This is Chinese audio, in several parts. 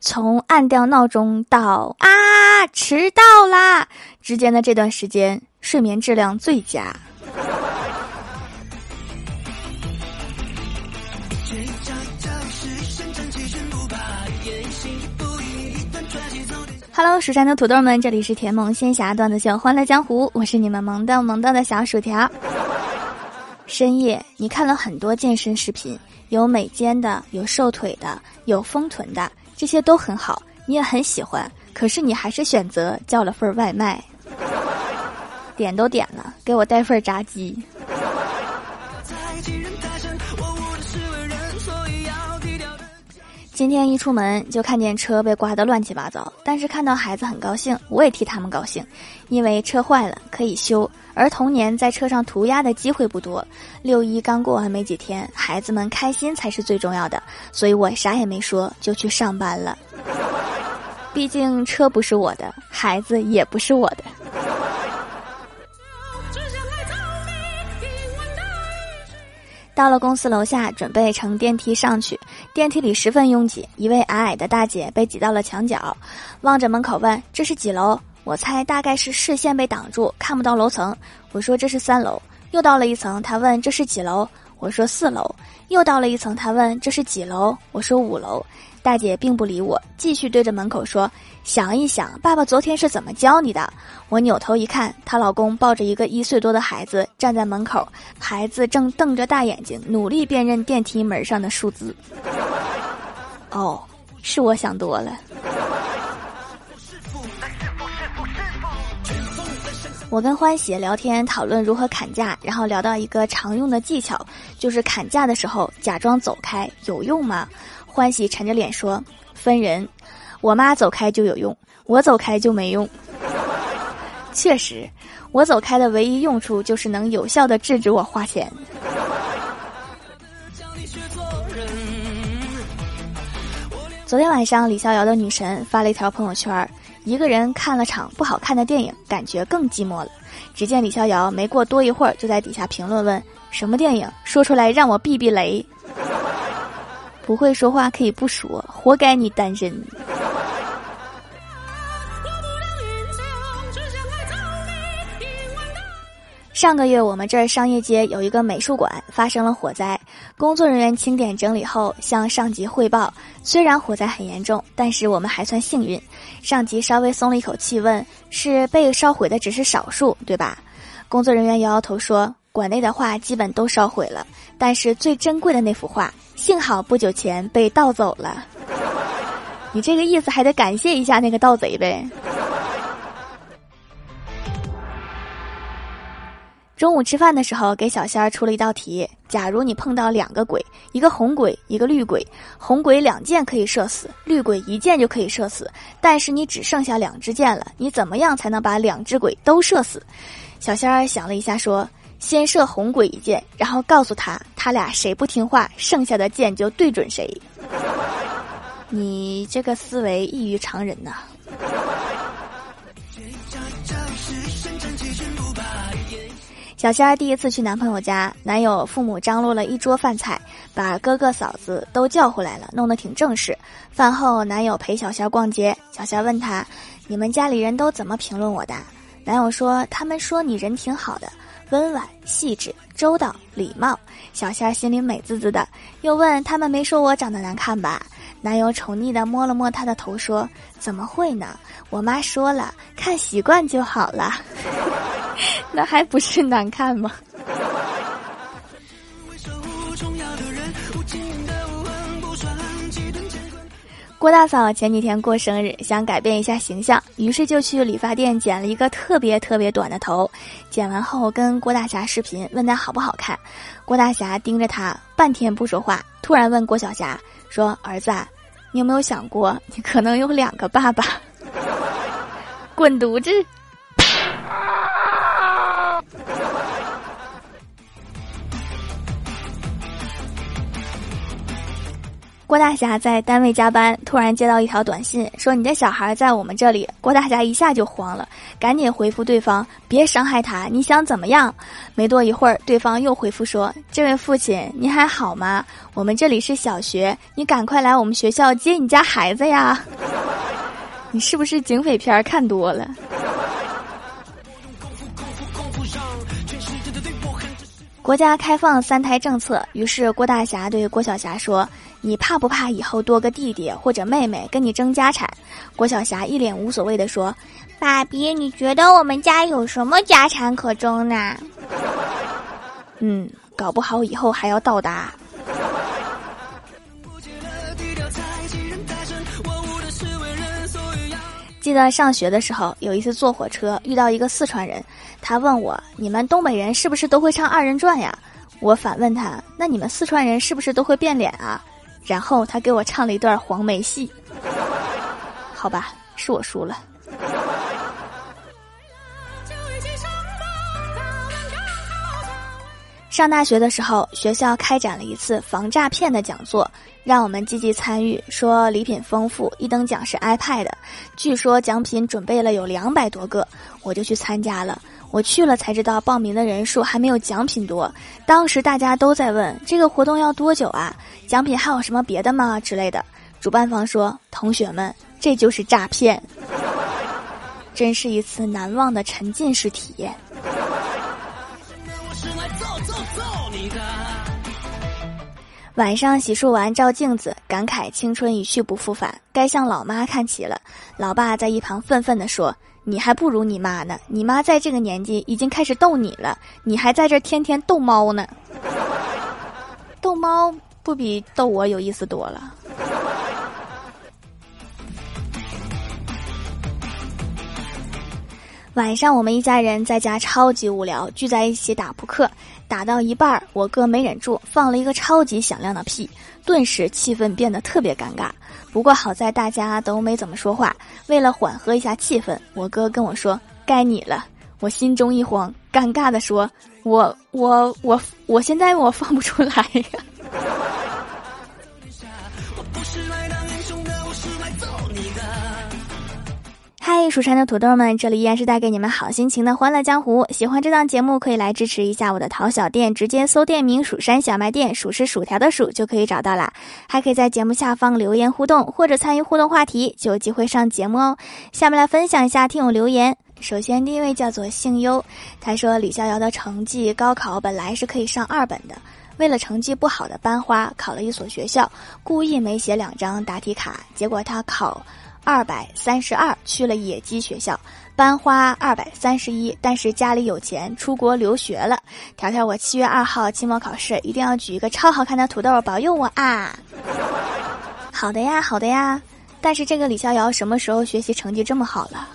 从按掉闹钟到啊迟到啦之间的这段时间，睡眠质量最佳。Hello，蜀山的土豆们，这里是甜萌仙侠段子秀《欢乐江湖》，我是你们萌逗萌逗的小薯条。深夜，你看了很多健身视频，有美肩的，有瘦腿的，有丰臀的。这些都很好，你也很喜欢，可是你还是选择叫了份外卖。点都点了，给我带份炸鸡。今天一出门就看见车被刮得乱七八糟，但是看到孩子很高兴，我也替他们高兴，因为车坏了可以修，而童年在车上涂鸦的机会不多。六一刚过完没几天，孩子们开心才是最重要的，所以我啥也没说就去上班了。毕竟车不是我的，孩子也不是我的。到了公司楼下，准备乘电梯上去。电梯里十分拥挤，一位矮矮的大姐被挤到了墙角，望着门口问：“这是几楼？”我猜大概是视线被挡住，看不到楼层。我说：“这是三楼。”又到了一层，她问：“这是几楼？”我说：“四楼。”又到了一层，她问：“这是几楼？”我说：“五楼。”大姐并不理我，继续对着门口说：“想一想，爸爸昨天是怎么教你的？”我扭头一看，她老公抱着一个一岁多的孩子站在门口，孩子正瞪着大眼睛，努力辨认电梯门上的数字。哦，是我想多了。我跟欢喜聊天，讨论如何砍价，然后聊到一个常用的技巧，就是砍价的时候假装走开，有用吗？欢喜沉着脸说：“分人，我妈走开就有用，我走开就没用。确实，我走开的唯一用处就是能有效的制止我花钱。”昨天晚上，李逍遥的女神发了一条朋友圈：一个人看了场不好看的电影，感觉更寂寞了。只见李逍遥没过多一会儿，就在底下评论问：“什么电影？说出来让我避避雷。”不会说话可以不说，活该你单身。上个月我们这儿商业街有一个美术馆发生了火灾，工作人员清点整理后向上级汇报，虽然火灾很严重，但是我们还算幸运。上级稍微松了一口气，问：“是被烧毁的只是少数，对吧？”工作人员摇摇头说：“馆内的画基本都烧毁了，但是最珍贵的那幅画。”幸好不久前被盗走了，你这个意思还得感谢一下那个盗贼呗。中午吃饭的时候，给小仙儿出了一道题：假如你碰到两个鬼，一个红鬼，一个绿鬼，红鬼两箭可以射死，绿鬼一箭就可以射死，但是你只剩下两支箭了，你怎么样才能把两只鬼都射死？小仙儿想了一下，说。先射红鬼一箭，然后告诉他，他俩谁不听话，剩下的箭就对准谁。你这个思维异于常人呐！小仙儿第一次去男朋友家，男友父母张罗了一桌饭菜，把哥哥嫂子都叫回来了，弄得挺正式。饭后，男友陪小仙儿逛街，小仙儿问他：“你们家里人都怎么评论我的？”男友说：“他们说你人挺好的。”温婉、细致、周到、礼貌，小仙儿心里美滋滋的。又问他们没说我长得难看吧？男友宠溺的摸了摸她的头，说：“怎么会呢？我妈说了，看习惯就好了。那还不是难看吗？”郭大嫂前几天过生日，想改变一下形象，于是就去理发店剪了一个特别特别短的头。剪完后跟郭大侠视频，问他好不好看。郭大侠盯着他半天不说话，突然问郭小霞说：“儿子，你有没有想过，你可能有两个爸爸？” 滚犊子！郭大侠在单位加班，突然接到一条短信，说你的小孩在我们这里。郭大侠一下就慌了，赶紧回复对方：“别伤害他，你想怎么样？”没多一会儿，对方又回复说：“这位父亲，你还好吗？我们这里是小学，你赶快来我们学校接你家孩子呀！” 你是不是警匪片看多了？国家开放三胎政策，于是郭大侠对郭晓霞说：“你怕不怕以后多个弟弟或者妹妹跟你争家产？”郭晓霞一脸无所谓的说：“爸比，你觉得我们家有什么家产可争呢？” 嗯，搞不好以后还要到达。记得上学的时候，有一次坐火车遇到一个四川人，他问我：“你们东北人是不是都会唱二人转呀？”我反问他：“那你们四川人是不是都会变脸啊？”然后他给我唱了一段黄梅戏。好吧，是我输了。上大学的时候，学校开展了一次防诈骗的讲座，让我们积极参与。说礼品丰富，一等奖是 iPad，据说奖品准备了有两百多个，我就去参加了。我去了才知道，报名的人数还没有奖品多。当时大家都在问这个活动要多久啊？奖品还有什么别的吗？之类的。主办方说：“同学们，这就是诈骗。”真是一次难忘的沉浸式体验。晚上洗漱完照镜子，感慨青春一去不复返，该向老妈看齐了。老爸在一旁愤愤地说：“你还不如你妈呢，你妈在这个年纪已经开始逗你了，你还在这天天逗猫呢。逗猫不比逗我有意思多了。”晚上我们一家人在家超级无聊，聚在一起打扑克。打到一半，我哥没忍住放了一个超级响亮的屁，顿时气氛变得特别尴尬。不过好在大家都没怎么说话。为了缓和一下气氛，我哥跟我说：“该你了。”我心中一慌，尴尬的说：“我我我我现在我放不出来呀。” 蜀山的土豆们，这里依然是带给你们好心情的欢乐江湖。喜欢这档节目，可以来支持一下我的淘小店，直接搜店名“蜀山小卖店”，数是薯条的数就可以找到啦。还可以在节目下方留言互动，或者参与互动话题，就有机会上节目哦。下面来分享一下听友留言。首先第一位叫做姓优，他说李逍遥的成绩高考本来是可以上二本的，为了成绩不好的班花考了一所学校，故意没写两张答题卡，结果他考。二百三十二去了野鸡学校，班花二百三十一，但是家里有钱，出国留学了。条条，我七月二号期末考试，一定要举一个超好看的土豆保佑我啊！好的呀，好的呀。但是这个李逍遥什么时候学习成绩这么好了？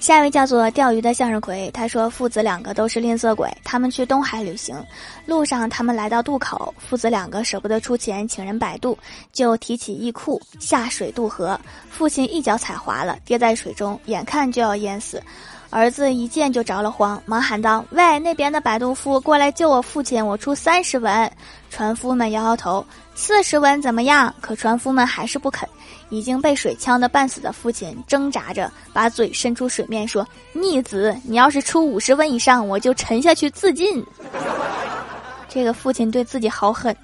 下一位叫做钓鱼的向日葵，他说父子两个都是吝啬鬼，他们去东海旅行，路上他们来到渡口，父子两个舍不得出钱请人摆渡，就提起衣裤下水渡河，父亲一脚踩滑了，跌在水中，眼看就要淹死，儿子一见就着了慌，忙喊道：“喂，那边的摆渡夫过来救我父亲，我出三十文。”船夫们摇摇头，四十文怎么样？可船夫们还是不肯。已经被水呛得半死的父亲挣扎着把嘴伸出水面，说：“逆子，你要是出五十文以上，我就沉下去自尽。”这个父亲对自己好狠。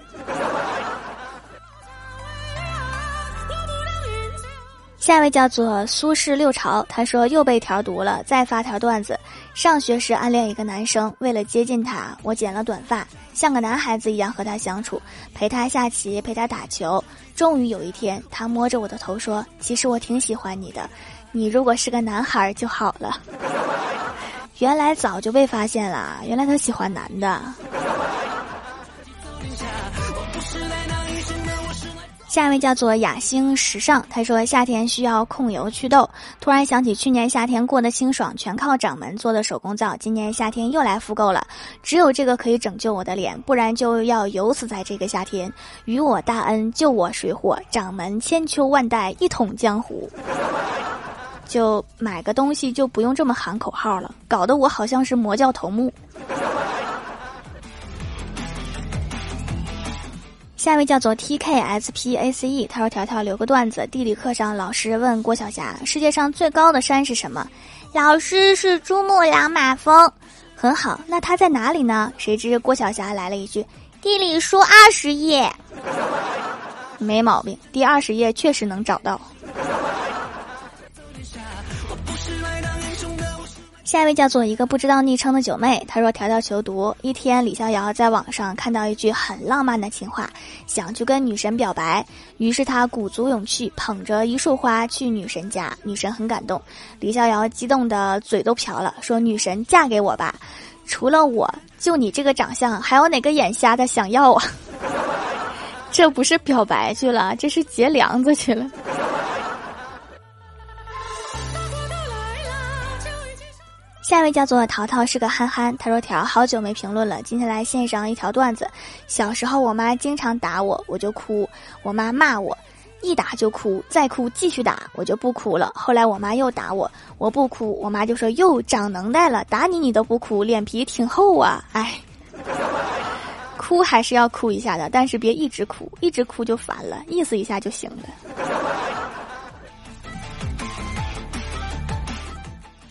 下一位叫做苏轼六朝，他说又被条读了，再发条段子。上学时暗恋一个男生，为了。接近他，我剪了。短发，像个男孩子一样和他相处，陪他下棋，陪他打球。终于有一天，他摸着我的头说：“其实我挺喜欢你的，你如果是个男孩就好了。”原来早就被发现了，原来他喜欢男的。下一位叫做雅兴时尚，他说夏天需要控油祛痘，突然想起去年夏天过得清爽，全靠掌门做的手工皂，今年夏天又来复购了，只有这个可以拯救我的脸，不然就要油死在这个夏天。与我大恩，救我水火，掌门千秋万代一统江湖。就买个东西就不用这么喊口号了，搞得我好像是魔教头目。下一位叫做 T K S P A C E，他说：“条条留个段子，地理课上老师问郭晓霞，世界上最高的山是什么？老师是珠穆朗玛峰。很好，那它在哪里呢？谁知郭晓霞来了一句：地理书二十页。没毛病，第二十页确实能找到。”下一位叫做一个不知道昵称的九妹，她说：“条条求读。一天，李逍遥在网上看到一句很浪漫的情话，想去跟女神表白，于是他鼓足勇气，捧着一束花去女神家。女神很感动，李逍遥激动的嘴都瓢了，说：‘女神嫁给我吧！除了我，就你这个长相，还有哪个眼瞎的想要啊？’ 这不是表白去了，这是结梁子去了。”下一位叫做淘淘是个憨憨，他说：“条好久没评论了，今天来献上一条段子。小时候我妈经常打我，我就哭，我妈骂我，一打就哭，再哭继续打，我就不哭了。后来我妈又打我，我不哭，我妈就说又长能耐了，打你你都不哭，脸皮挺厚啊。哎，哭还是要哭一下的，但是别一直哭，一直哭就烦了，意思一下就行了。”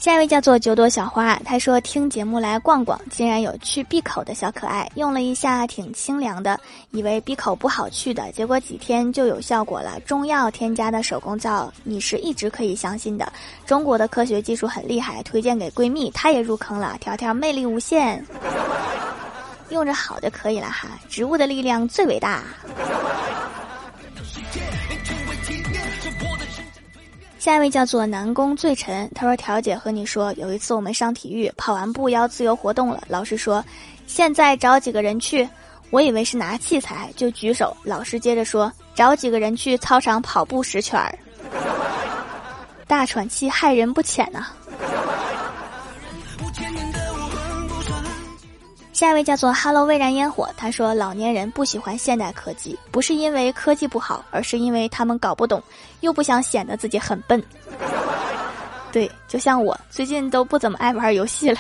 下一位叫做九朵小花，他说听节目来逛逛，竟然有去闭口的小可爱，用了一下挺清凉的，以为闭口不好去的，结果几天就有效果了。中药添加的手工皂，你是一直可以相信的。中国的科学技术很厉害，推荐给闺蜜，她也入坑了。条条魅力无限，用着好就可以了哈。植物的力量最伟大。下一位叫做南宫醉尘，他说：“调姐和你说，有一次我们上体育，跑完步要自由活动了，老师说，现在找几个人去。我以为是拿器材，就举手。老师接着说，找几个人去操场跑步十圈儿。大喘气害人不浅呐。”下一位叫做 “Hello 未燃烟火”，他说：“老年人不喜欢现代科技，不是因为科技不好，而是因为他们搞不懂，又不想显得自己很笨。”对，就像我最近都不怎么爱玩游戏了。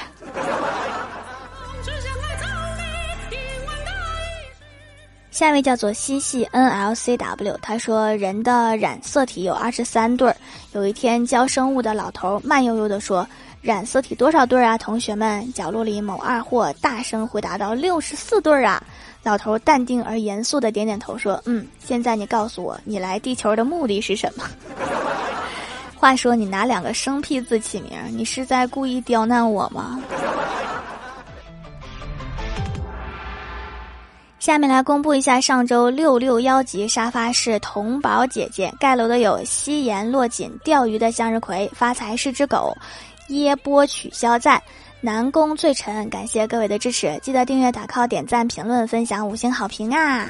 下一位叫做西西 NLCW，他说：“人的染色体有二十三对儿。有一天教生物的老头慢悠悠地说。”染色体多少对啊，同学们？角落里某二货大声回答道：“六十四对啊！”老头淡定而严肃的点点头说：“嗯，现在你告诉我，你来地球的目的是什么？” 话说你拿两个生僻字起名，你是在故意刁难我吗？下面来公布一下上周六六幺级沙发是童宝姐姐盖楼的有夕颜落锦钓鱼的向日葵发财是只狗。椰波取消赞，南宫醉尘，感谢各位的支持，记得订阅、打 call、点赞、评论、分享、五星好评啊！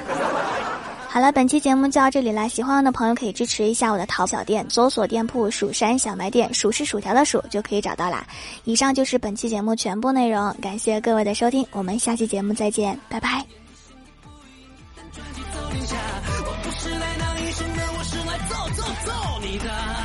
好了，本期节目就到这里了，喜欢我的朋友可以支持一下我的淘小店，搜索店铺“蜀山小卖店”，数是薯条的数就可以找到啦。以上就是本期节目全部内容，感谢各位的收听，我们下期节目再见，拜拜。我不是来闹一声的，我是来揍揍揍你的。